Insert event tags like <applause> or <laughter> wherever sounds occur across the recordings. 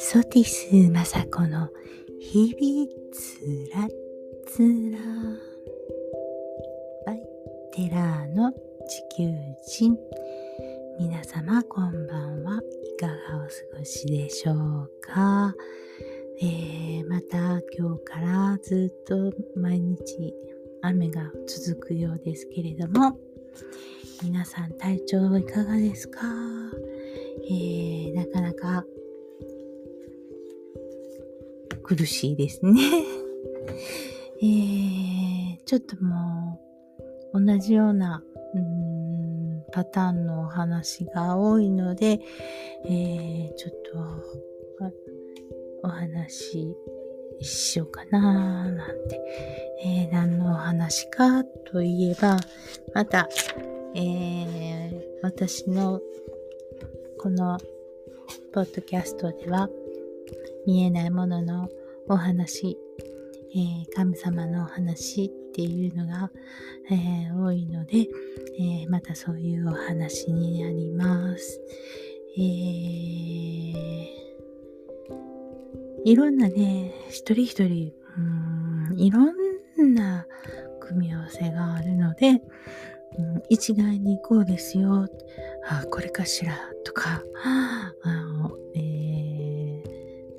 ソティス雅子の日々つらつら。バイテラーの地球人。皆様こんばんはいかがお過ごしでしょうか、えー、また今日からずっと毎日雨が続くようですけれども。皆さん体調いかがですか、えー、なかなか苦しいですね。<laughs> えー、ちょっともう同じようなうんパターンのお話が多いので、えー、ちょっとお話しようかななんて、えー、何のお話かといえばまたえー、私のこのポッドキャストでは見えないもののお話、えー、神様のお話っていうのが、えー、多いので、えー、またそういうお話になります。えー、いろんなね、一人一人、うん、いろんな組み合わせがあるので、うん、一概にこうですよ、あこれかしらとか、あのえー、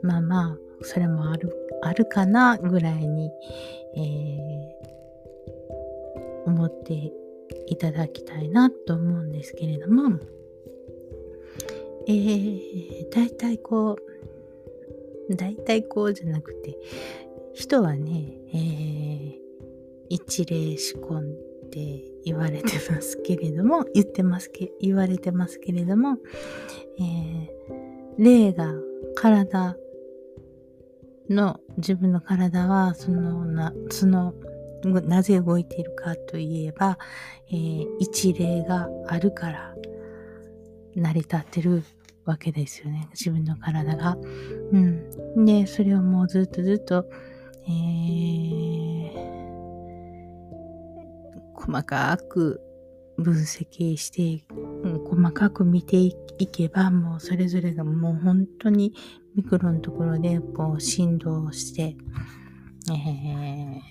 まあまあ、それもある、あるかなぐらいに、えー、思っていただきたいなと思うんですけれども、えー、大体こう、大体こうじゃなくて、人はね、えー、一例仕込んって言われてますけれども、<laughs> 言ってますけ、言われてますけれども、えー、霊が体の、自分の体は、そのな、その、なぜ動いているかといえば、えー、一霊があるから成り立ってるわけですよね。自分の体が。うん。で、それをもうずっとずっと、えー、細かく分析して、うん、細かく見ていけば、もうそれぞれがもう本当にミクロのところでこう振動して、え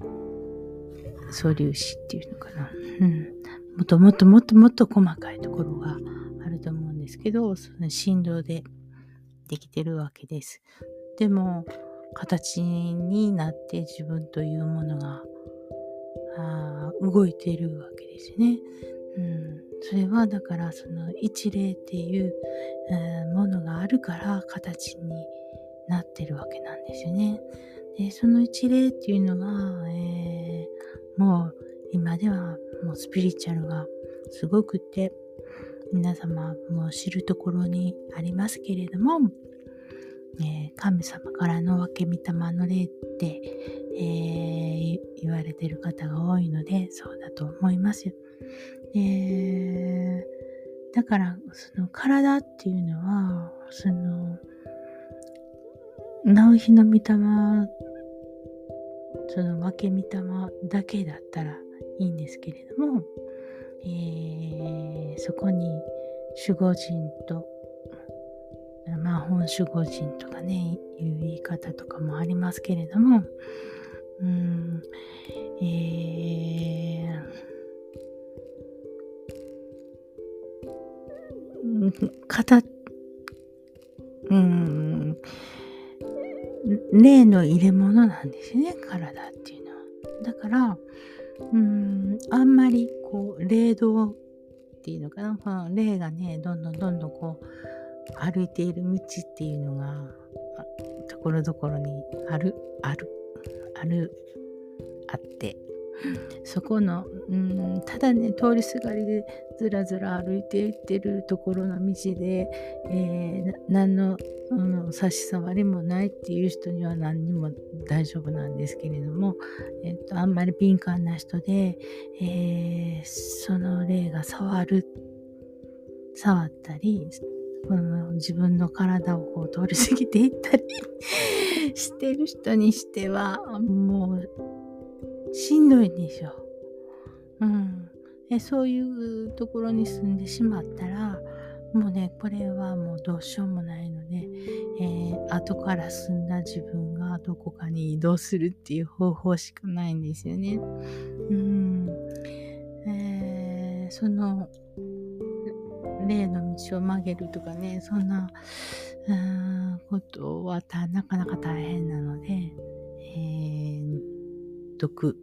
ー、素粒子っていうのかな。うん。もっともっともっともっと細かいところがあると思うんですけど、その振動でできてるわけです。でも、形になって自分というものが動いてるわけですね。うん、それはだからその一例っていう、えー、ものがあるから形になってるわけなんですよね。でその一例っていうのが、えー、もう今ではもうスピリチュアルがすごくて皆様も知るところにありますけれども、えー、神様からの分け御霊の霊って、えー、言われてる方が多いので、そうだと思います。えー、だから、その体っていうのは、その、直日の御霊、その分け御霊だけだったらいいんですけれども、えー、そこに守護神とまあ本守護神とかねいう言い方とかもありますけれどもうんえー、型うん霊の入れ物なんですね体っていうのは。だからうんあんまりこう霊道っていうのかなこの霊がねどんどんどんどんこう歩いている道っていうのがところどころにあるあるあるあって。そこのうんただね通りすがりでずらずら歩いていってるところの道で、えー、何の、うん、差し障りもないっていう人には何にも大丈夫なんですけれども、えーと、あんまり敏感な人で、えー、その霊が触る触ったりうん、自分の体をこう通り過ぎていったり <laughs> してる人にしてはもうしんどいでしょ。うん、でそういうところに住んでしまったらもうね、これはもうどうしようもないので、えー、後から住んだ自分がどこかに移動するっていう方法しかないんですよね。うん。えー、その、例の道を曲げるとかね、そんな、うんことはなかなか大変なので、えー、毒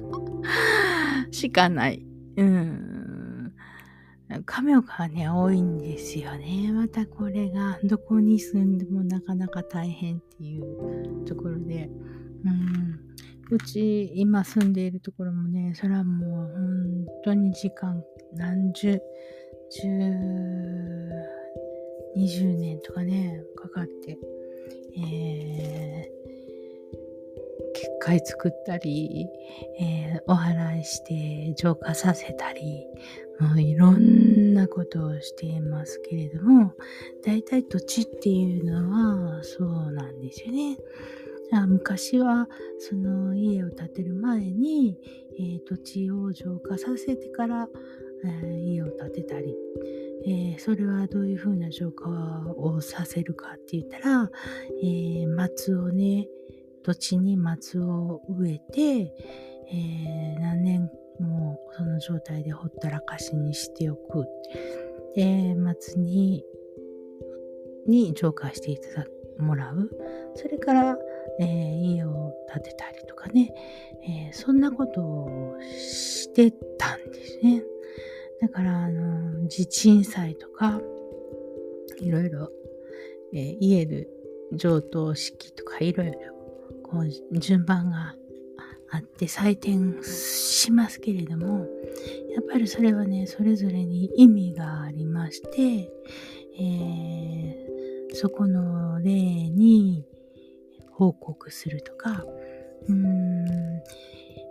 <laughs> しかない。うん。亀岡はね、多いんですよね。またこれが、どこに住んでもなかなか大変っていうところで、うん。うち、今住んでいるところもね、それはもう本当に時間、何十、十、二十年とかね、かかって、えー、結界作ったり、えー、お祓いして浄化させたり、もういろんなことをしていますけれども、大体土地っていうのはそうなんですよね。昔はその家を建てる前に、えー、土地を浄化させてから、えー、家を建てたり、えー、それはどういうふうな浄化をさせるかって言ったら、え松をね、土地に松を植えて、えー、何年もその状態でほったらかしにしておく。で、松に、に浄化していただもらう。それから、えー、家を建てたりとかね、えー、そんなことをしてたんですね。だから、あの、地震災とか、いろいろ、えー、家で上等式とかいろいろこう順番があって採点しますけれども、やっぱりそれはね、それぞれに意味がありまして、えー、そこの例に報告するとか、うーん、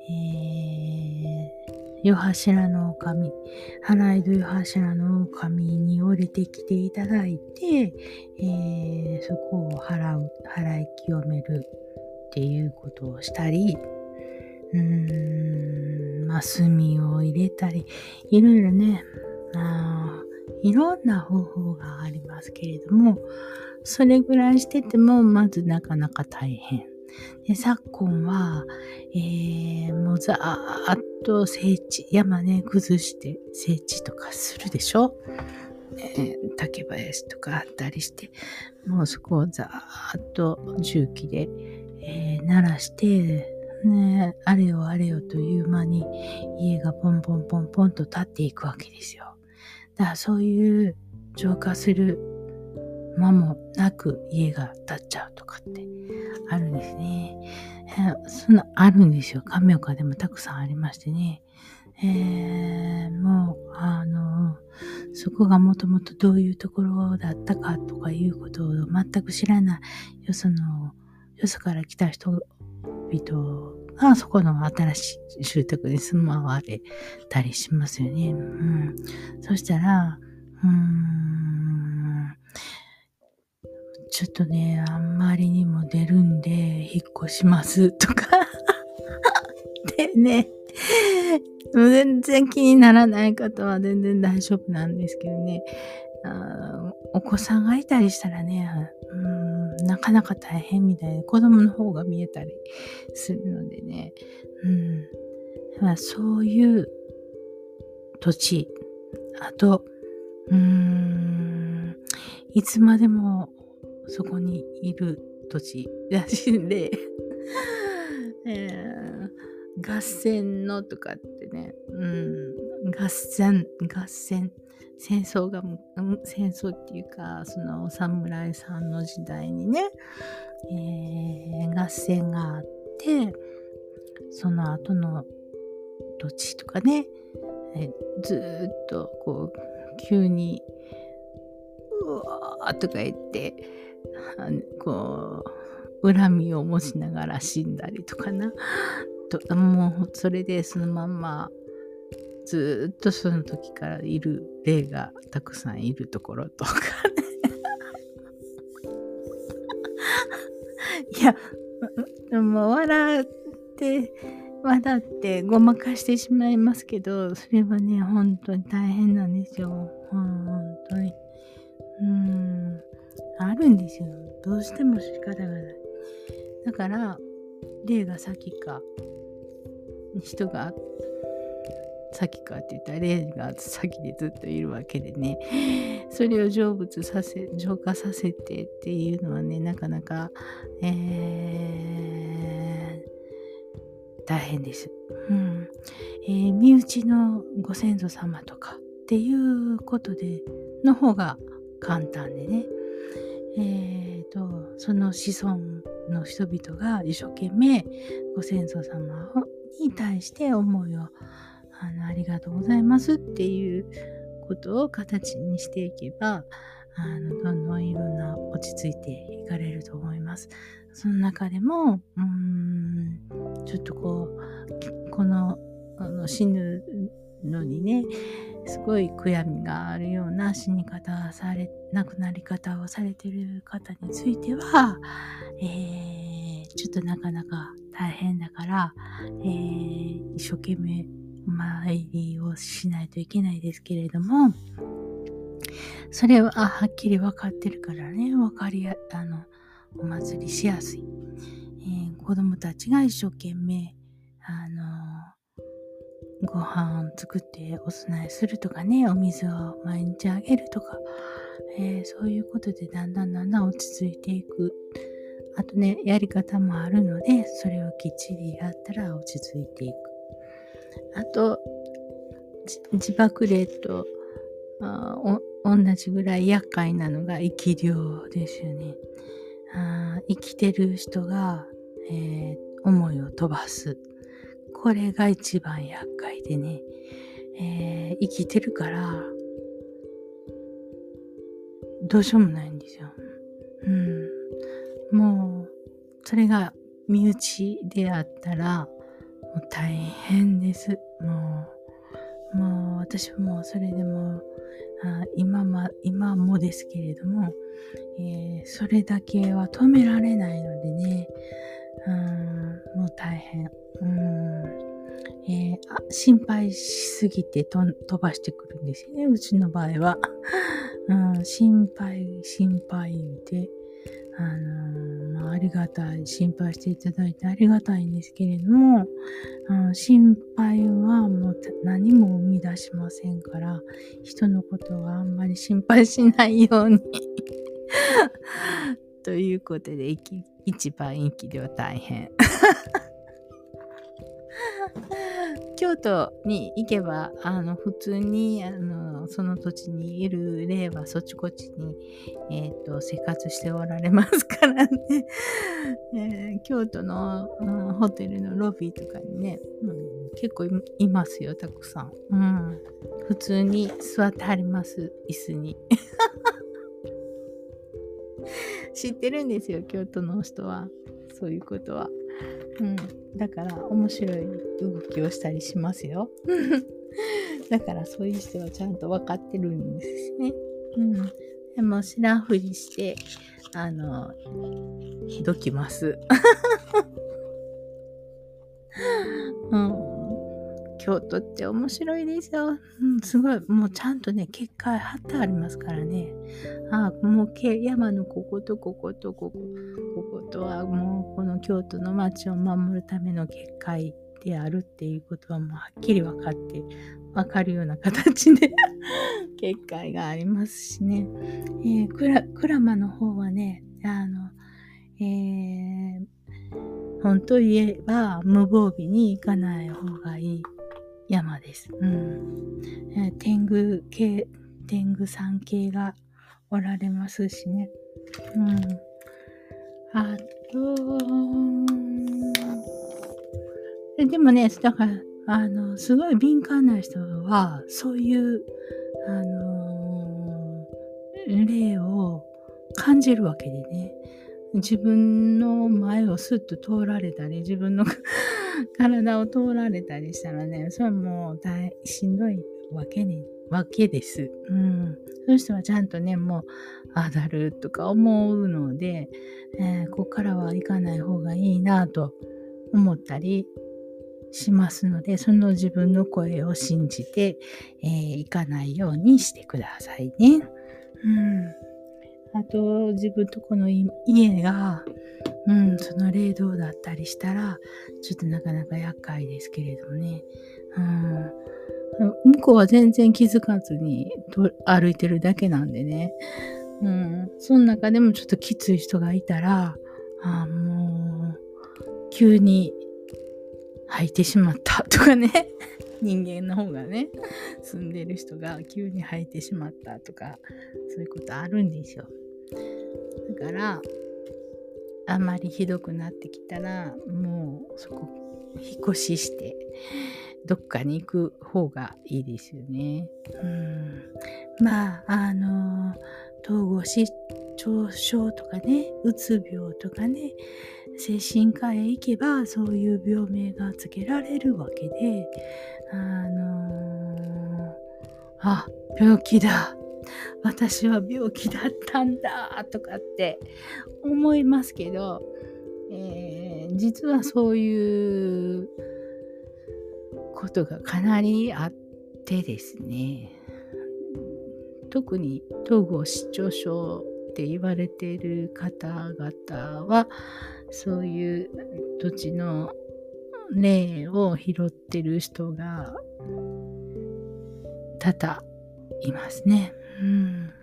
えー、夜柱の神、花井戸夜柱の神に降りてきていただいて、えー、そこを払う、払い清める。っていうことをしたり、うーん、まあ、炭を入れたり、いろいろね、あいろんな方法がありますけれども、それぐらいしてても、まずなかなか大変。で昨今は、えー、もうざーっと整地、山ね、崩して整地とかするでしょ、えー、竹林とかあったりして、もうそこをざーっと重機で、えー、鳴らして、ね、あれよあれよという間に家がポンポンポンポンと立っていくわけですよ。だからそういう浄化する間もなく家が建っちゃうとかってあるんですね。えー、そんなあるんですよ。亀岡でもたくさんありましてね。えー、もう、あの、そこがもともとどういうところだったかとかいうことを全く知らない、よそのよそから来た人々がそこの新しい住宅に住まわれたりしますよね。うん。そしたら、うーん、ちょっとね、あんまりにも出るんで、引っ越します。とか。<laughs> でね、全然気にならない方は全然大丈夫なんですけどね、あお子さんがいたりしたらね、うん。なかなか大変みたいで、子供の方が見えたりするのでね、うん。まあ、そういう土地、あと、うーん、いつまでもそこにいる土地らしいんで、<laughs> えー、合戦のとかってね、うん、合戦、合戦、戦争が、戦争っていうか、そのお侍さんの時代にね、えー、合戦があって、その後の土地とかね、えずっとこう、急に、うわとか言って、こう、恨みを持ちながら死んだりとかな。ともう、それでそのまんま、ずっとその時からいる霊がたくさんいるところとかね <laughs> いや、もう笑ってまだってごまかしてしまいますけど、それはね、本当に大変なんですよ。本当に。うん。あるんですよ。どうしても仕方がない。だから、例が先か、人が先かって言ったら霊が先でずっといるわけでね。それを成仏させ浄化させてっていうのはねなかなか、えー、大変です、うん。えー、身内のご先祖様とかっていうことでの方が簡単でね。えーと、その子孫の人々が一生懸命ご先祖様に対して思いをあのありがとうございますっていうことを形にしていけばあのどんどんいろんな落ち着いていかれると思います。その中でもうーんちょっとこうこのあの死ぬのにねすごい悔やみがあるような死に方され亡くなり方をされてる方については、えー、ちょっとなかなか大変だから、えー、一生懸命参りをしないといけないですけれども、それははっきり分かってるからね、分かりや、あの、お祭りしやすい。えー、子供たちが一生懸命、あの、ご飯を作ってお供えするとかね、お水を毎日あげるとか、えー、そういうことでだんだんだんだん落ち着いていく。あとね、やり方もあるので、それをきっちりやったら落ち着いていく。あと、自爆霊と同じぐらい厄介なのが生き量ですよね。あ生きてる人が、えー、思いを飛ばす。これが一番厄介でね、えー、生きてるから、どうしようもないんですよ。うん。もう、それが身内であったら、もう大変です。もう、もう私もそれでも、あ今ま、今もですけれども、えー、それだけは止められないのでね、うん、もう大変。うんえー、あ心配しすぎてと飛ばしてくるんですよね、うちの場合は。<laughs> うん、心配、心配で、あの、りがたい、心配していただいてありがたいんですけれども、あの心配はもう何も生み出しませんから、人のことはあんまり心配しないように。<laughs> ということで、一番息では大変。京都に行けば、あの、普通に、あの、その土地にいる霊はそっちこっちに、えっ、ー、と、生活しておられますからね。<laughs> えー、京都の、うん、ホテルのロビーとかにね、うん、結構いますよ、たくさん。うん。普通に座ってはります、椅子に。<laughs> 知ってるんですよ、京都の人は。そういうことは。うん、だから面白い動きをしたりしますよ。<laughs> だからそういう人はちゃんと分かってるんですね。うん。でも知らんふりして、あの、ひどきます。<laughs> うん。京都って面白いですよ。うん、すごい、もうちゃんとね、結界貼ってありますからね。あもう山のこことこことここ、こことはもうこの京都の町を守るための結界であるっていうことはもうはっきり分かって、分かるような形で <laughs> 結界がありますしね。えー、クラ、マの方はね、あの、えー、本当言えば無防備に行かない方がいい山です。うん。天狗系、天狗さん系がおられますしね。うん。あと、でもね、だから、あの、すごい敏感な人は、そういう、あのー、例を感じるわけでね。自分の前をスッと通られたり、自分の <laughs> 体を通られたりしたらね、それはもう大しんどいわけに、わけです。うん。そういう人はちゃんとね、もう、あだるとか思うので、えー、ここからは行かない方がいいなと思ったりしますので、その自分の声を信じて、えー、いかないようにしてくださいね。うん。あと、自分とこの家が、うん、その霊道だったりしたら、ちょっとなかなか厄介ですけれどもね。うん、向こうは全然気づかずに歩いてるだけなんでね。うん、その中でもちょっときつい人がいたら、あもう、急に吐いてしまったとかね。<laughs> 人間の方がね、住んでる人が急に吐いてしまったとか、そういうことあるんですよ。だから、あまりひどくなってきたら、もうそこ、引っ越しして、どっかに行く方がいいですよね。うん、まあ、あの、統合失調症とかね、うつ病とかね、精神科へ行けばそういう病名がつけられるわけで、あのー、あ、病気だ。私は病気だったんだとかって思いますけど、えー、実はそういうことがかなりあってですね特に統合失調症って言われている方々はそういう土地の霊を拾ってる人が多々いますね。うん、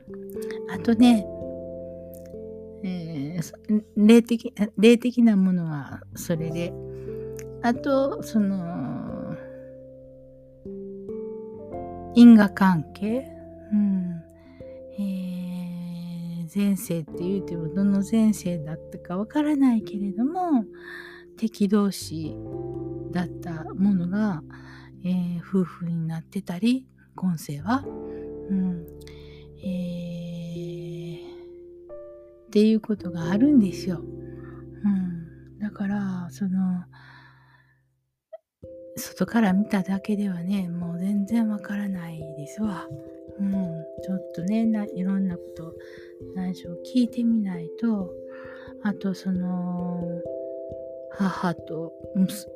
あとね、えー、霊的霊的なものはそれであとその因果関係、うん。えー、前世って言うてもどの前世だったかわからないけれども敵同士だったものが、えー、夫婦になってたり今世は、うんえー、っていうことがあるんですよ。うん、だからその外から見ただけではねもう全然わからないですわ。うん、ちょっとねいろんなこと内緒を聞いてみないとあとその母と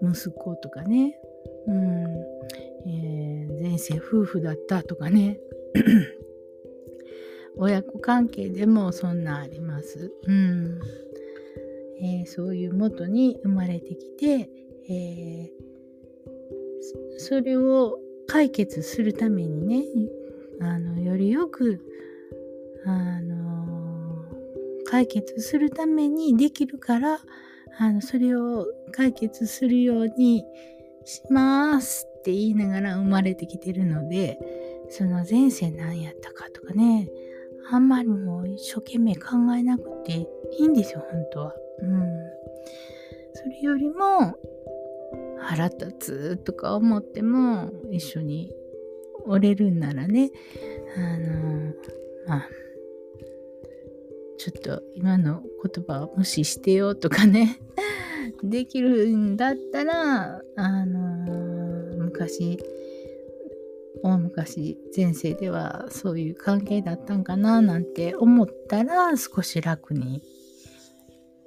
息子とかね、うん。えー、前世夫婦だったとかね <coughs> 親子関係でもそんなあります。うん。えー、そういう元に生まれてきて、えー、それを解決するためにねあのよりよくあの解決するためにできるからあのそれを解決するようにしますって言いながら生まれてきてるのでその前世何やったかとかねあんまりもう一生懸命考えなくていいんですよ本当は。うん、それよりも腹立つとか思っても一緒に折れるんならねあのまあちょっと今の言葉を無視してよとかね <laughs> できるんだったらあの昔大昔前世ではそういう関係だったんかななんて思ったら少し楽に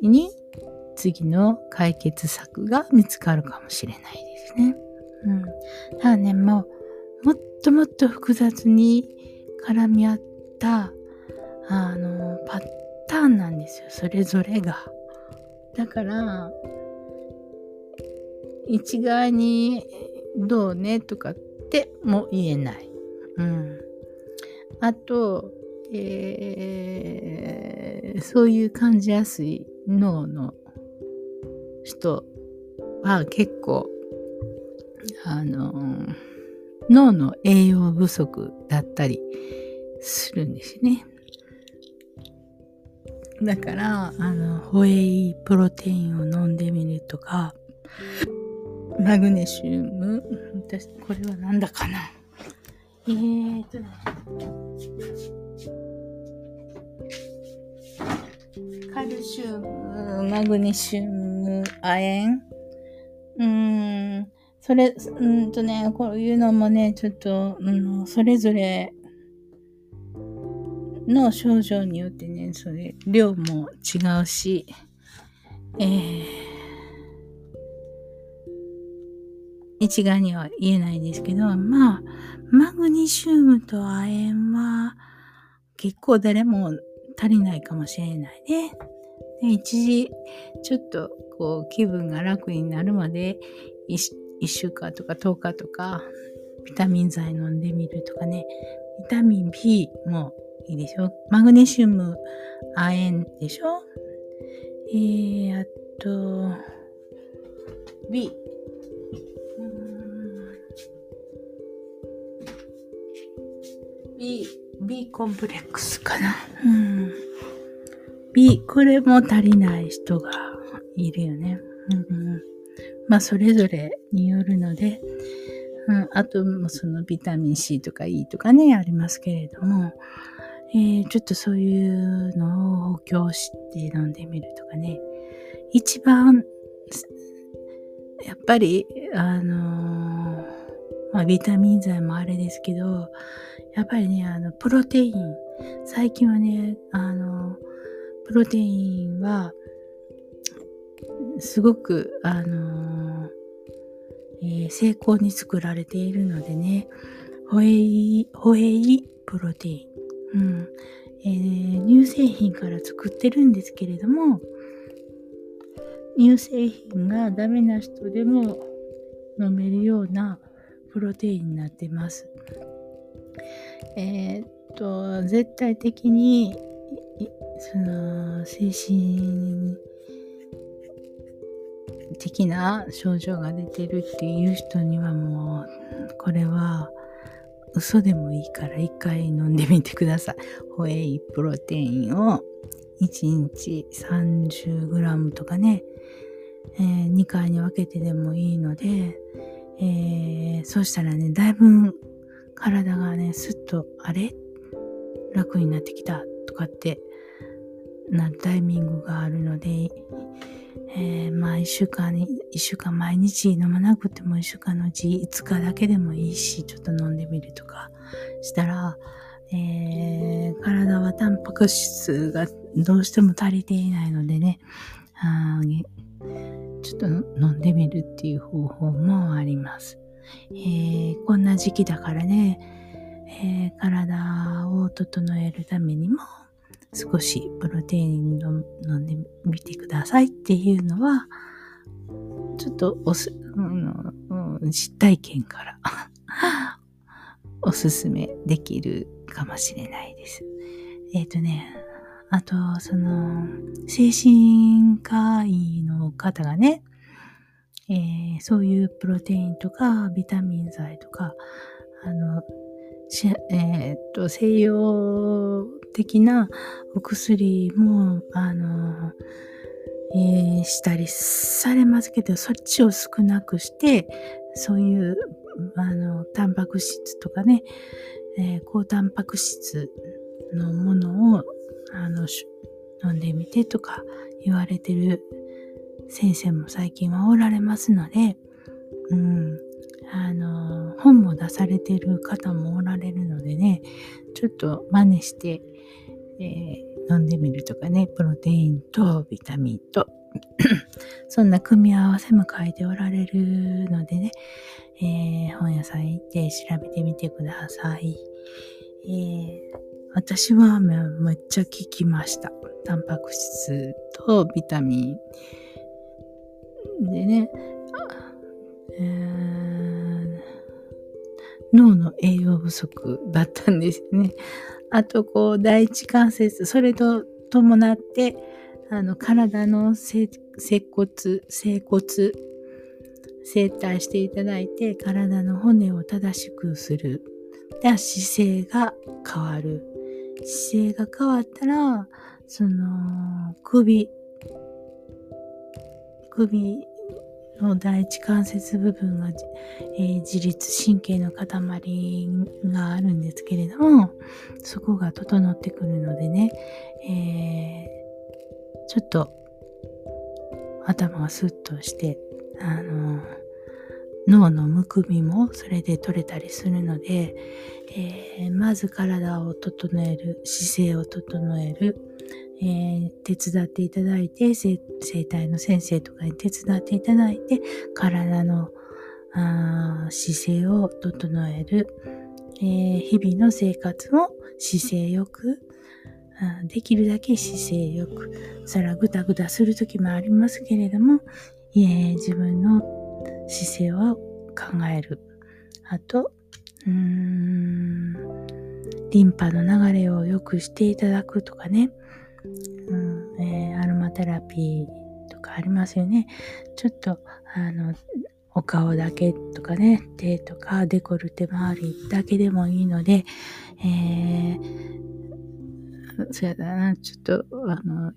に次の解決策が見つかるかもしれないですね。うん。ただね、もう、もっともっと複雑に絡み合った、あの、パターンなんですよ。それぞれが。だから、一概にどうねとかっても言えない。うん。あと、えー、そういう感じやすい脳の人は結構、あの、脳の栄養不足だったりするんですね。だから、あの、ホエイプロテインを飲んでみるとか、マグネシウム、私、これはなんだかな。えーと、カルシウム、マグネシウム、亜鉛うーん、それ、うんとね、こういうのもね、ちょっと、うん、それぞれの症状によってね、それ、量も違うし、えー、一概には言えないんですけど、まあ、マグネシウムと亜鉛は結構誰も足りないかもしれないね。で一時、ちょっとこう気分が楽になるまで 1, 1週間とか10日とかビタミン剤飲んでみるとかね。ビタミン B もいいでしょマグネシウム、亜鉛でしょえー、あと、B。B、B コンプレックスかな。うん。B、これも足りない人がいるよね。うん、うん、まあ、それぞれによるので、うん、あと、そのビタミン C とか E とかね、ありますけれども、えー、ちょっとそういうのを補強して飲んでみるとかね。一番、やっぱり、あのー、まあ、ビタミン剤もあれですけど、やっぱりね、あの、プロテイン。最近はね、あの、プロテインは、すごく、あのえー、成功に作られているのでね、ホエイ、ホエイプロテイン。うん。えー、乳製品から作ってるんですけれども、乳製品がダメな人でも飲めるようなプロテインになってます。えー、っと、絶対的に、その、精神的な症状が出てるっていう人にはもう、これは嘘でもいいから一回飲んでみてください。ホエイプロテインを1日 30g とかね、えー、2回に分けてでもいいので、えー、そうしたらね、だいぶ体がね、すっと、あれ？楽になってきたとかってなタイミングがあるので、えー、まあ一週間に、一週間毎日飲まなくても一週間のうち5日だけでもいいし、ちょっと飲んでみるとかしたら、えー、体はタンパク質がどうしても足りていないのでね、あちょっと飲んでみるっていう方法もあります。えー、こんな時期だからね、えー、体を整えるためにも、少しプロテイン飲んでみてくださいっていうのは、ちょっとおす、うん、実体験から <laughs> おすすめできるかもしれないです。えっ、ー、とね、あと、その、精神科医の方がね、えー、そういうプロテインとかビタミン剤とか、あの、えー、っと、西洋的なお薬も、あの、えー、したりされますけど、そっちを少なくして、そういう、あの、タンパク質とかね、えー、高タンパク質のものを、あの、飲んでみてとか言われてる先生も最近はおられますので、うん、あの、本も出されてる方もおられるのでね、ちょっと真似して、えー、飲んでみるとかね、プロテインとビタミンと <coughs> そんな組み合わせも書いておられるのでね、えー、本屋さん行って調べてみてください。えー、私はめっちゃ効きました。タンパク質とビタミン。でね、えー、脳の栄養不足だったんですね。<laughs> あと、こう、第一関節、それと伴って、あの、体の接骨、整骨、整体していただいて、体の骨を正しくする。で、姿勢が変わる。姿勢が変わったら、その、首、首の第一関節部分が、えー、自律神経の塊があるんですけれども、そこが整ってくるのでね、えー、ちょっと頭がスッとして、あの脳のむくみもそれで取れたりするので、えー、まず体を整える、姿勢を整える、えー、手伝っていただいて、生体の先生とかに手伝っていただいて、体の、あ姿勢を整える、えー、日々の生活を姿勢よく、できるだけ姿勢よく、そらぐたぐたする時もありますけれども、えー、自分の姿勢を考える。あと、うーん、リンパの流れを良くしていただくとかね、うん。えー、アロマテラピーとかありますよね。ちょっと、あの、お顔だけとかね、手とかデコルテ周りだけでもいいので、えー、そうやだな、ちょっと、あの、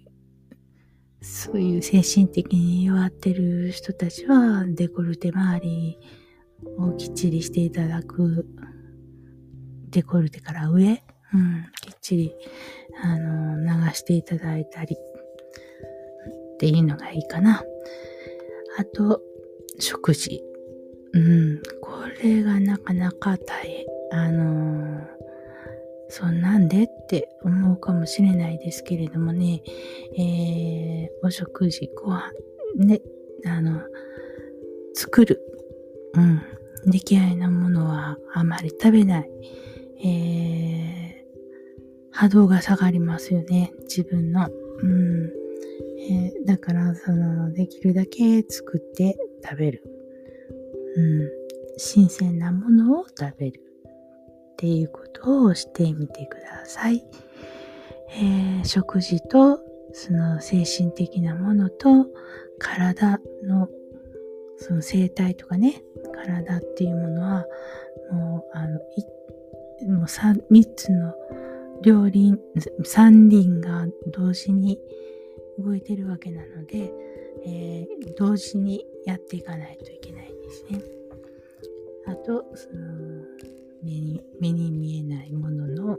そういう精神的に弱ってる人たちは、デコルテ周りをきっちりしていただく、デコルテから上、うん、きっちり、あの、流していただいたり、っていうのがいいかな。あと、食事。うん、これがなかなか大変。あの、そんなんでって思うかもしれないですけれどもね、えー、お食事、ご飯、ね、あの、作る。うん。出来合いのものはあまり食べない。えー、波動が下がりますよね。自分の。うん。えー、だから、その、できるだけ作って食べる。うん。新鮮なものを食べる。っていうことをしてみてください。えー、食事と、その精神的なものと、体の、その生態とかね、体っていうものは、もう、あの、いもう三つの両輪、三輪が同時に動いてるわけなので、えー、同時にやっていかないといけないんですね。あと、その目に目に見えないものの、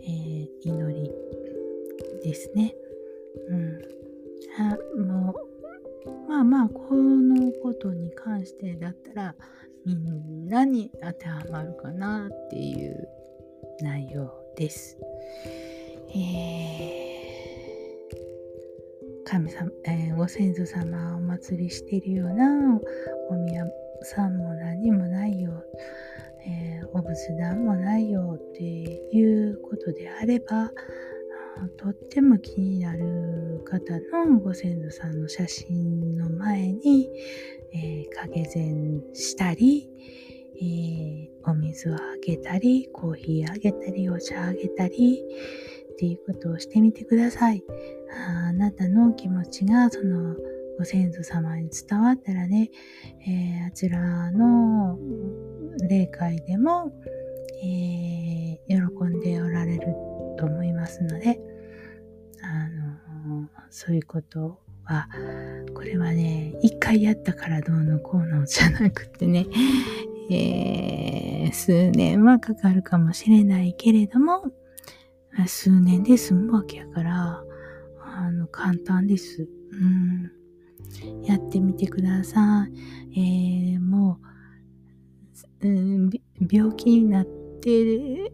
えー、祈りですね。うん。あもう、まあまあ、このことに関してだったら、みんなに当てはまるかなっていう内容です。えー神様、えー、ご先祖様をお祭りしているようなお宮さんも何もないよ、えー、お仏壇もないよっていうことであればとっても気になる方のご先祖さんの写真の前に、えー、影膳したり、えー、お水をあげたりコーヒーあげたりお茶あげたりっていうことをしてみてください。あなたの気持ちがそのご先祖様に伝わったらね、えー、あちらの霊界でも、えー、喜んでおられると思いますので、あのそういうことは、これはね、一回やったからどうのこうのじゃなくてね、えー、数年はかかるかもしれないけれども、数年で済むわけやから、あの、簡単です。うん。やってみてください。えー、もう、うん、病気になって、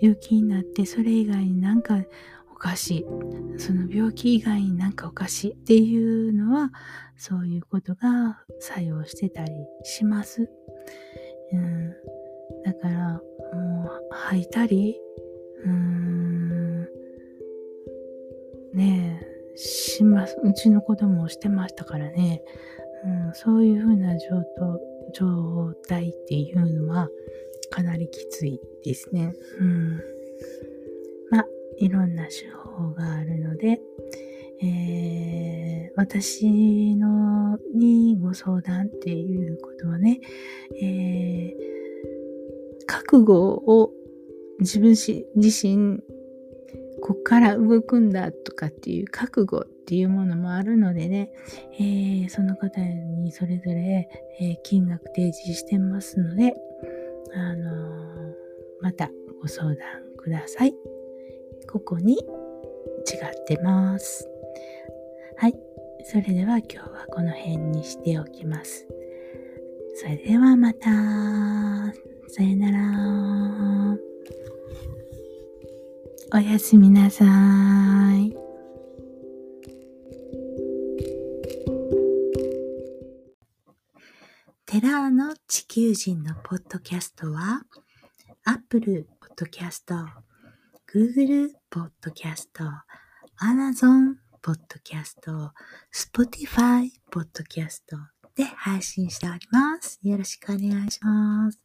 病気になって、それ以外になんかおかしい。その病気以外になんかおかしいっていうのは、そういうことが作用してたりします。うん、だから、もう吐いたり、うん、ねえ、します。うちの子供もしてましたからね。うん、そういうふうな状状態っていうのはかなりきついですね。うん。まあ、いろんな手法があるので、えー、私のにご相談っていうことはね、えー、覚悟を自分自身こっから動くんだとかっていう覚悟っていうものもあるのでね、えー、その方にそれぞれ、えー、金額提示してますので、あのー、またご相談ください。ここに違ってます。はい。それでは今日はこの辺にしておきます。それではまた。さよなら。おやすみなさい。テラーの地球人のポッドキャストは、Apple Podcast、Google Podcast、Amazon ポッドキャスト、Spotify ポッドキャストで配信しております。よろしくお願いします。